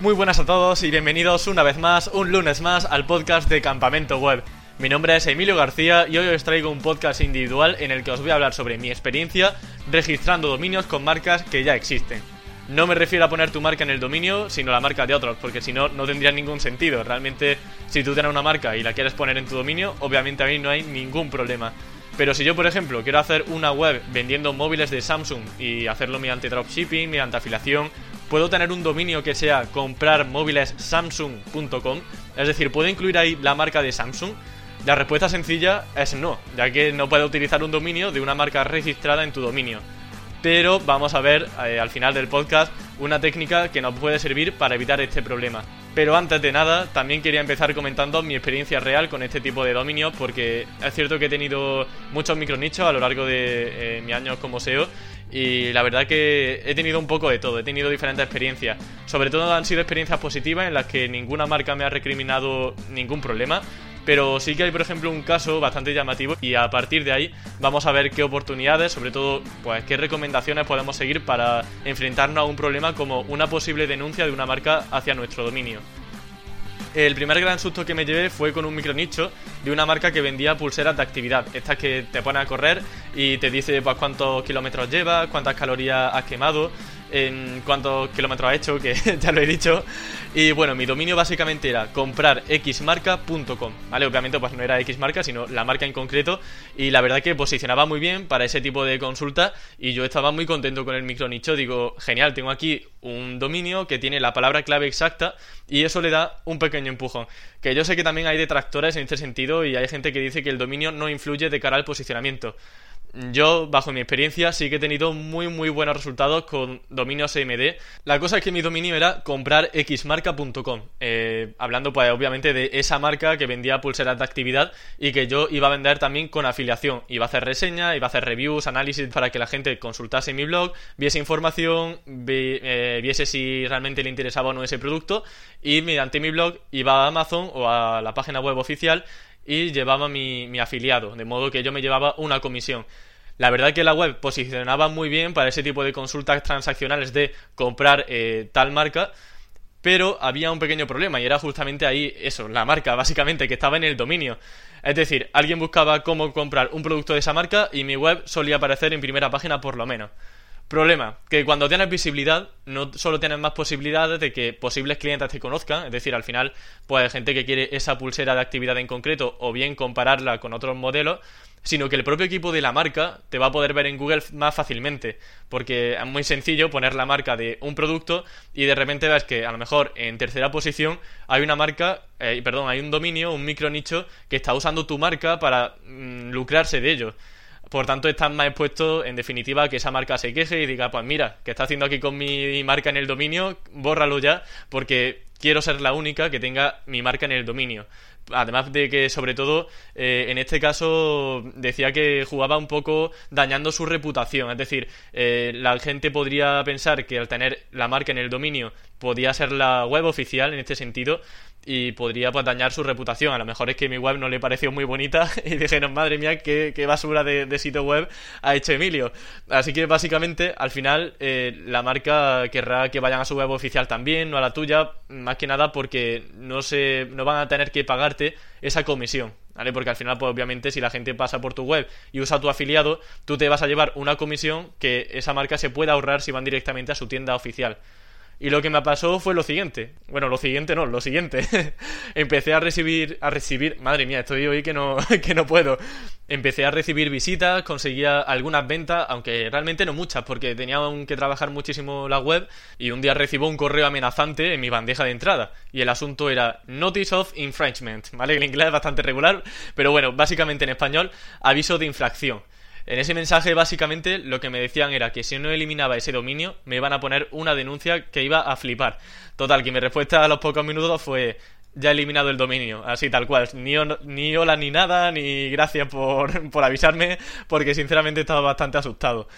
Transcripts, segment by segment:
Muy buenas a todos y bienvenidos una vez más, un lunes más, al podcast de Campamento Web. Mi nombre es Emilio García y hoy os traigo un podcast individual en el que os voy a hablar sobre mi experiencia registrando dominios con marcas que ya existen. No me refiero a poner tu marca en el dominio, sino la marca de otros, porque si no, no tendría ningún sentido. Realmente, si tú tienes una marca y la quieres poner en tu dominio, obviamente a mí no hay ningún problema. Pero si yo, por ejemplo, quiero hacer una web vendiendo móviles de Samsung y hacerlo mediante dropshipping, mediante afiliación, puedo tener un dominio que sea comprarmóvilessamsung.com, es decir, puedo incluir ahí la marca de Samsung. La respuesta sencilla es no, ya que no puedo utilizar un dominio de una marca registrada en tu dominio. Pero vamos a ver eh, al final del podcast una técnica que nos puede servir para evitar este problema. Pero antes de nada, también quería empezar comentando mi experiencia real con este tipo de dominios, porque es cierto que he tenido muchos micronichos a lo largo de eh, mi años como SEO y la verdad que he tenido un poco de todo, he tenido diferentes experiencias. Sobre todo han sido experiencias positivas en las que ninguna marca me ha recriminado ningún problema. Pero sí que hay, por ejemplo, un caso bastante llamativo y a partir de ahí vamos a ver qué oportunidades, sobre todo, pues qué recomendaciones podemos seguir para enfrentarnos a un problema como una posible denuncia de una marca hacia nuestro dominio. El primer gran susto que me llevé fue con un micronicho de una marca que vendía pulseras de actividad. Estas que te pone a correr y te dice pues, cuántos kilómetros llevas, cuántas calorías has quemado en cuántos kilómetros ha hecho, que ya lo he dicho. Y bueno, mi dominio básicamente era comprar xmarca.com, ¿vale? Obviamente pues no era xmarca, sino la marca en concreto. Y la verdad que posicionaba muy bien para ese tipo de consulta y yo estaba muy contento con el micronicho. Digo, genial, tengo aquí un dominio que tiene la palabra clave exacta y eso le da un pequeño empujón. Que yo sé que también hay detractores en este sentido y hay gente que dice que el dominio no influye de cara al posicionamiento yo, bajo mi experiencia, sí que he tenido muy, muy buenos resultados con dominios AMD. La cosa es que mi dominio era comprar xmarca.com. Eh, hablando, pues, obviamente, de esa marca que vendía pulseras de actividad y que yo iba a vender también con afiliación. Iba a hacer reseñas, iba a hacer reviews, análisis para que la gente consultase mi blog, viese información, eh, viese si realmente le interesaba o no ese producto y mediante mi blog iba a Amazon o a la página web oficial y llevaba mi, mi afiliado, de modo que yo me llevaba una comisión. La verdad que la web posicionaba muy bien para ese tipo de consultas transaccionales de comprar eh, tal marca, pero había un pequeño problema y era justamente ahí eso, la marca básicamente que estaba en el dominio. Es decir, alguien buscaba cómo comprar un producto de esa marca y mi web solía aparecer en primera página por lo menos. Problema, que cuando tienes visibilidad, no solo tienes más posibilidades de que posibles clientes te conozcan, es decir, al final, pues hay gente que quiere esa pulsera de actividad en concreto o bien compararla con otros modelos, sino que el propio equipo de la marca te va a poder ver en Google más fácilmente, porque es muy sencillo poner la marca de un producto y de repente ves que a lo mejor en tercera posición hay una marca, eh, perdón, hay un dominio, un micro nicho que está usando tu marca para mm, lucrarse de ello. Por tanto, están más expuestos, en definitiva, a que esa marca se queje y diga, pues mira, ¿qué está haciendo aquí con mi marca en el dominio? Bórralo ya, porque quiero ser la única que tenga mi marca en el dominio. Además de que, sobre todo, eh, en este caso decía que jugaba un poco dañando su reputación. Es decir, eh, la gente podría pensar que al tener la marca en el dominio podía ser la web oficial en este sentido, y podría pues, dañar su reputación. A lo mejor es que mi web no le pareció muy bonita y dijeron, madre mía, qué, basura de, sitio web ha hecho Emilio. Así que básicamente al final eh, la marca querrá que vayan a su web oficial también, no a la tuya, más que nada porque no, se, no van a tener que pagarte esa comisión. ¿Vale? Porque al final, pues obviamente, si la gente pasa por tu web y usa tu afiliado, tú te vas a llevar una comisión que esa marca se puede ahorrar si van directamente a su tienda oficial. Y lo que me pasó fue lo siguiente. Bueno, lo siguiente no, lo siguiente. Empecé a recibir, a recibir, madre mía, estoy hoy que no, que no puedo. Empecé a recibir visitas, conseguía algunas ventas, aunque realmente no muchas, porque tenía que trabajar muchísimo la web. Y un día recibo un correo amenazante en mi bandeja de entrada. Y el asunto era Notice of Infringement, ¿vale? El inglés es bastante regular, pero bueno, básicamente en español, aviso de infracción. En ese mensaje básicamente lo que me decían era que si no eliminaba ese dominio me iban a poner una denuncia que iba a flipar. Total, que mi respuesta a los pocos minutos fue ya he eliminado el dominio, así tal cual. Ni, ni hola ni nada, ni gracias por, por avisarme, porque sinceramente estaba bastante asustado.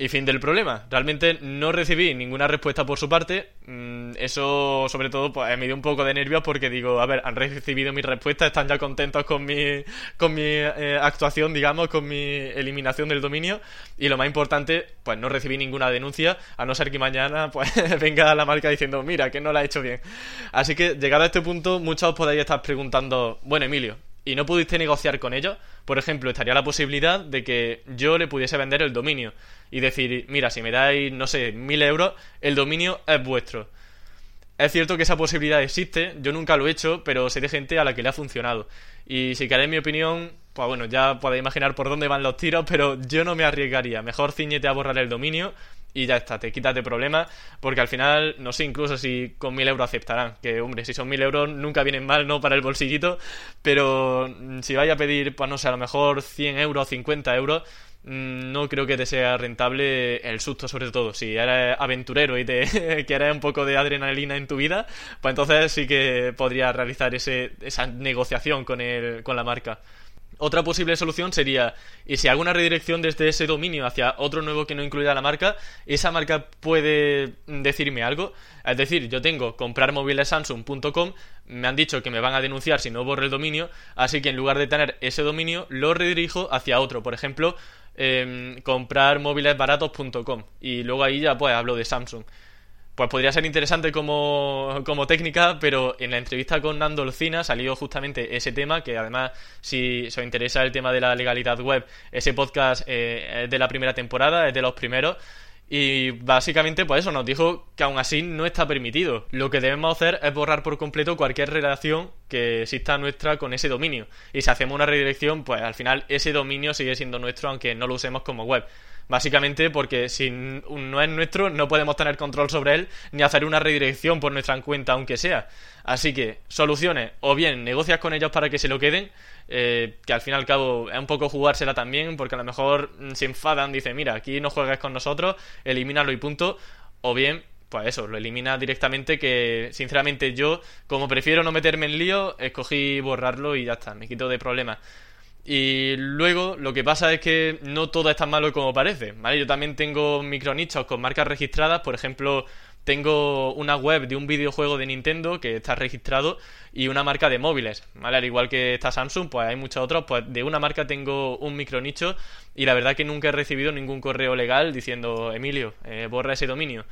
Y fin del problema. Realmente no recibí ninguna respuesta por su parte. Mm, eso, sobre todo, pues me dio un poco de nervios porque digo, a ver, han recibido mi respuesta, están ya contentos con mi, con mi eh, actuación, digamos, con mi eliminación del dominio. Y lo más importante, pues no recibí ninguna denuncia, a no ser que mañana, pues venga la marca diciendo, mira, que no la he hecho bien. Así que, llegado a este punto, muchos os podéis estar preguntando, bueno, Emilio, y no pudiste negociar con ellos, por ejemplo, estaría la posibilidad de que yo le pudiese vender el dominio y decir, mira, si me dais, no sé, mil euros, el dominio es vuestro. Es cierto que esa posibilidad existe, yo nunca lo he hecho, pero sé de gente a la que le ha funcionado. Y si queréis mi opinión, pues bueno, ya podéis imaginar por dónde van los tiros, pero yo no me arriesgaría. Mejor ciñete a borrar el dominio y ya está, te quitas de problemas, porque al final, no sé, incluso si con mil euros aceptarán, que hombre, si son mil euros nunca vienen mal, ¿no? Para el bolsillito, pero mm, si vaya a pedir, pues no sé, a lo mejor 100 euros, 50 euros, mm, no creo que te sea rentable el susto sobre todo. Si eres aventurero y te quieres un poco de adrenalina en tu vida, pues entonces sí que podrías realizar ese, esa negociación con, el, con la marca. Otra posible solución sería, y si hago una redirección desde ese dominio hacia otro nuevo que no incluya la marca, esa marca puede decirme algo. Es decir, yo tengo comprarmobilesamsung.com, me han dicho que me van a denunciar si no borro el dominio, así que en lugar de tener ese dominio, lo redirijo hacia otro. Por ejemplo, eh, comprarmobilesbaratos.com y luego ahí ya pues hablo de Samsung pues podría ser interesante como, técnica, pero en la entrevista con Nando Olcina salió justamente ese tema, que además, si, os interesa el tema de la legalidad web, ese podcast eh, es de la primera temporada, es de los primeros. Y básicamente, pues eso, nos dijo que aún así no está permitido. Lo que debemos hacer es borrar por completo cualquier relación que exista nuestra con ese dominio. Y si hacemos una redirección, pues al final ese dominio sigue siendo nuestro, aunque no lo usemos como web. Básicamente porque si no es nuestro, no podemos tener control sobre él ni hacer una redirección por nuestra cuenta, aunque sea. Así que, soluciones, o bien negocias con ellos para que se lo queden, eh, que al fin y al cabo es un poco jugársela también, porque a lo mejor mm, se enfadan, dicen, mira, aquí no juegues con nosotros, elimínalo y punto, o bien pues eso, lo elimina directamente que sinceramente yo, como prefiero no meterme en lío, escogí borrarlo y ya está, me quito de problemas. Y luego lo que pasa es que no todo es tan malo como parece, ¿vale? Yo también tengo micronichos con marcas registradas, por ejemplo, tengo una web de un videojuego de Nintendo que está registrado y una marca de móviles, ¿vale? Al igual que está Samsung, pues hay muchos otros, pues de una marca tengo un micronicho y la verdad que nunca he recibido ningún correo legal diciendo, Emilio, eh, borra ese dominio.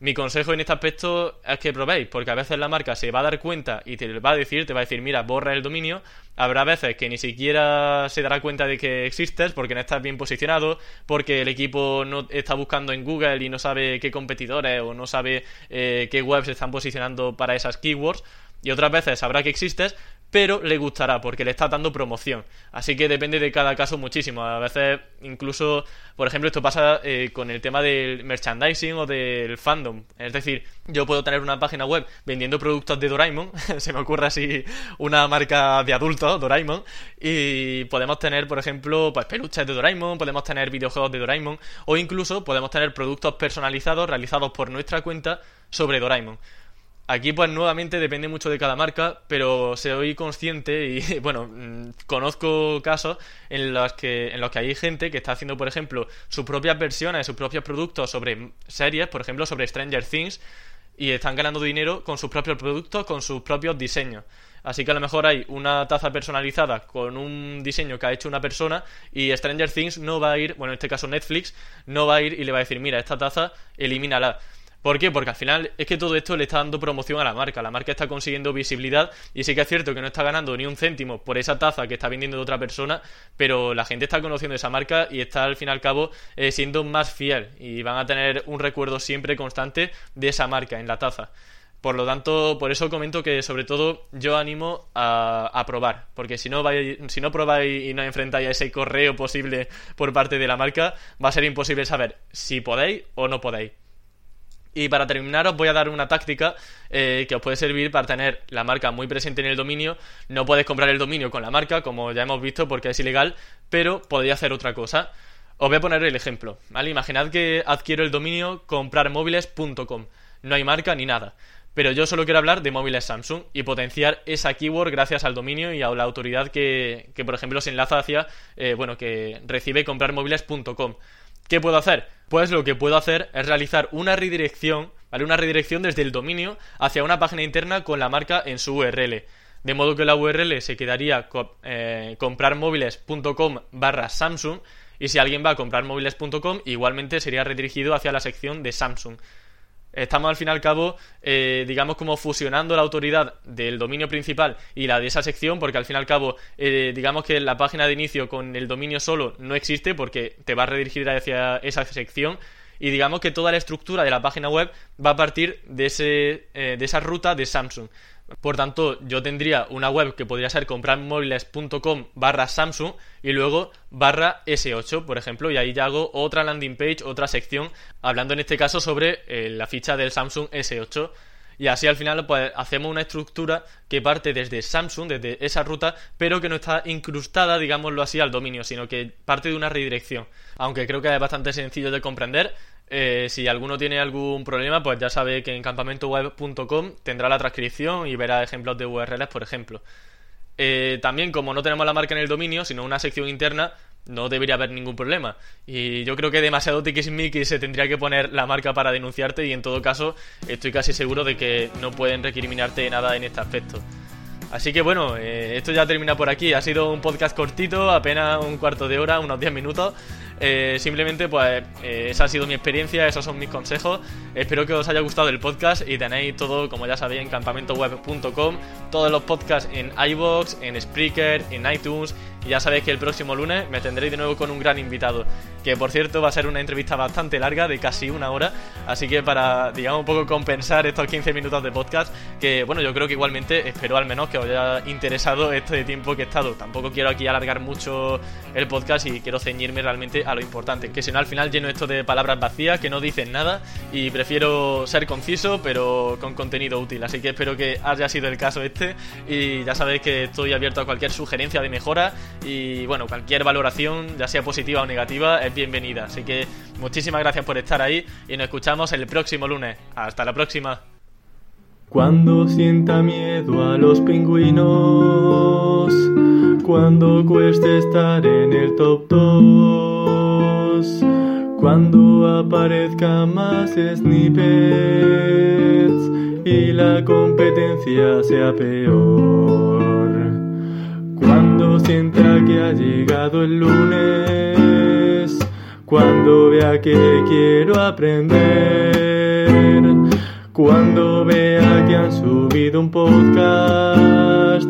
Mi consejo en este aspecto es que probéis, porque a veces la marca se va a dar cuenta y te va a decir, te va a decir, mira, borra el dominio. Habrá veces que ni siquiera se dará cuenta de que existes porque no estás bien posicionado, porque el equipo no está buscando en Google y no sabe qué competidores o no sabe eh, qué webs están posicionando para esas keywords. Y otras veces sabrá que existes, pero le gustará porque le está dando promoción. Así que depende de cada caso muchísimo. A veces, incluso, por ejemplo, esto pasa eh, con el tema del merchandising o del fandom. Es decir, yo puedo tener una página web vendiendo productos de Doraemon, se me ocurre así una marca de adultos, Doraemon, y podemos tener, por ejemplo, pues peluches de Doraemon, podemos tener videojuegos de Doraemon, o incluso podemos tener productos personalizados realizados por nuestra cuenta sobre Doraemon. Aquí pues nuevamente depende mucho de cada marca, pero soy consciente y bueno, mm, conozco casos en los que en los que hay gente que está haciendo, por ejemplo, sus propias versiones, sus propios productos sobre series, por ejemplo, sobre Stranger Things y están ganando dinero con sus propios productos, con sus propios diseños. Así que a lo mejor hay una taza personalizada con un diseño que ha hecho una persona y Stranger Things no va a ir, bueno, en este caso Netflix, no va a ir y le va a decir, mira, esta taza, elimínala. ¿Por qué? Porque al final es que todo esto le está dando promoción a la marca. La marca está consiguiendo visibilidad y sí que es cierto que no está ganando ni un céntimo por esa taza que está vendiendo de otra persona, pero la gente está conociendo esa marca y está al fin y al cabo eh, siendo más fiel y van a tener un recuerdo siempre constante de esa marca en la taza. Por lo tanto, por eso comento que sobre todo yo animo a, probar, porque si no, vais, si no probáis y no enfrentáis a ese correo posible por parte de la marca, va a ser imposible saber si podéis o no podéis. Y para terminar os voy a dar una táctica eh, que os puede servir para tener la marca muy presente en el dominio. No puedes comprar el dominio con la marca, como ya hemos visto, porque es ilegal, pero podría hacer otra cosa. Os voy a poner el ejemplo. Imaginad que adquiero el dominio comprarmóviles.com. No hay marca ni nada. Pero yo solo quiero hablar de móviles Samsung y potenciar esa keyword gracias al dominio y a la autoridad que, por ejemplo, se enlaza hacia, eh, bueno, que recibe comprarmóviles.com. ¿Qué puedo hacer? Pues lo que puedo hacer es realizar una redirección, ¿vale? Una redirección desde el dominio hacia una página interna con la marca en su URL. De modo que la URL se quedaría eh, comprarmóviles.com barra Samsung y si alguien va a comprarmóviles.com igualmente sería redirigido hacia la sección de Samsung. Estamos al fin y al cabo, eh, digamos, como fusionando la autoridad del dominio principal y la de esa sección, porque al fin y al cabo, eh, digamos que la página de inicio con el dominio solo no existe porque te va a redirigir hacia esa sección y digamos que toda la estructura de la página web va a partir de, ese, de esa ruta de Samsung. Por tanto, yo tendría una web que podría ser comprarmóviles.com barra Samsung y luego barra S8, por ejemplo, y ahí ya hago otra landing page, otra sección, hablando en este caso sobre eh, la ficha del Samsung S8. Y así al final pues hacemos una estructura que parte desde Samsung, desde esa ruta, pero que no está incrustada, digámoslo así, al dominio, sino que parte de una redirección. Aunque creo que es bastante sencillo de comprender, eh, si alguno tiene algún problema, pues ya sabe que en campamentoweb.com tendrá la transcripción y verá ejemplos de URLs, por ejemplo. Eh, también, como no tenemos la marca en el dominio, sino una sección interna, no debería haber ningún problema. Y yo creo que demasiado tiquismiquis se tendría que poner la marca para denunciarte y en todo caso estoy casi seguro de que no pueden recriminarte nada en este aspecto. Así que bueno, eh, esto ya termina por aquí. Ha sido un podcast cortito, apenas un cuarto de hora, unos 10 minutos. Eh, simplemente, pues, eh, esa ha sido mi experiencia, esos son mis consejos. Espero que os haya gustado el podcast y tenéis todo, como ya sabéis, en campamentoweb.com. Todos los podcasts en iBox, en Spreaker, en iTunes. Y ya sabéis que el próximo lunes me tendréis de nuevo con un gran invitado. Que por cierto va a ser una entrevista bastante larga, de casi una hora. Así que para, digamos, un poco compensar estos 15 minutos de podcast, que bueno, yo creo que igualmente espero al menos que os haya interesado este tiempo que he estado. Tampoco quiero aquí alargar mucho el podcast y quiero ceñirme realmente a lo importante, que si no al final lleno esto de palabras vacías que no dicen nada y prefiero ser conciso pero con contenido útil, así que espero que haya sido el caso este y ya sabéis que estoy abierto a cualquier sugerencia de mejora y bueno, cualquier valoración, ya sea positiva o negativa, es bienvenida, así que muchísimas gracias por estar ahí y nos escuchamos el próximo lunes. Hasta la próxima. Cuando sienta miedo a los pingüinos, cuando cueste estar en el top 2, cuando aparezca más snippets y la competencia sea peor, cuando sienta que ha llegado el lunes, cuando vea que quiero aprender cuando vea que han subido un podcast,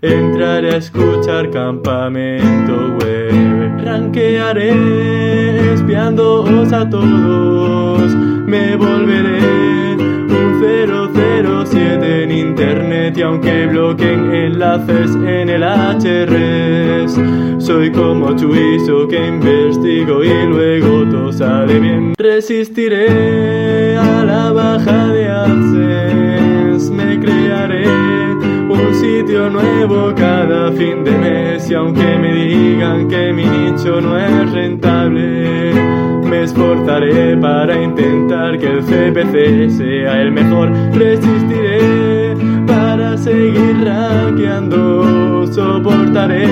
entraré a escuchar campamento web. Ranquearé espiándoos a todos, me volveré un 007 en internet y aunque bloqueen enlaces en el HRS, soy como Chuizo que investigo y luego todo sale bien. Resistiré a la baja de AdSense, me crearé un sitio nuevo cada fin de mes y aunque me digan que mi nicho no es rentable, me esforzaré para intentar que el CPC sea el mejor. Resistiré seguir rankeando, soportaré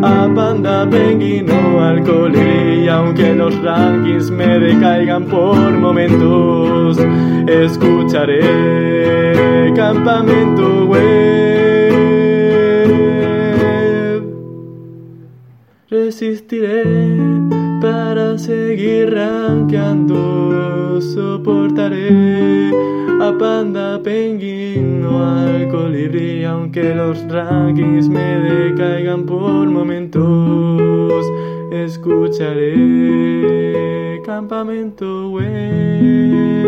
a Panda Penguin o al colibrí, aunque los rankings me decaigan por momentos, escucharé campamento web. Resistiré para seguir rankeando, soportaré a Panda Penguin o al colibrí, aunque los rankings me decaigan por momentos, escucharé campamento web.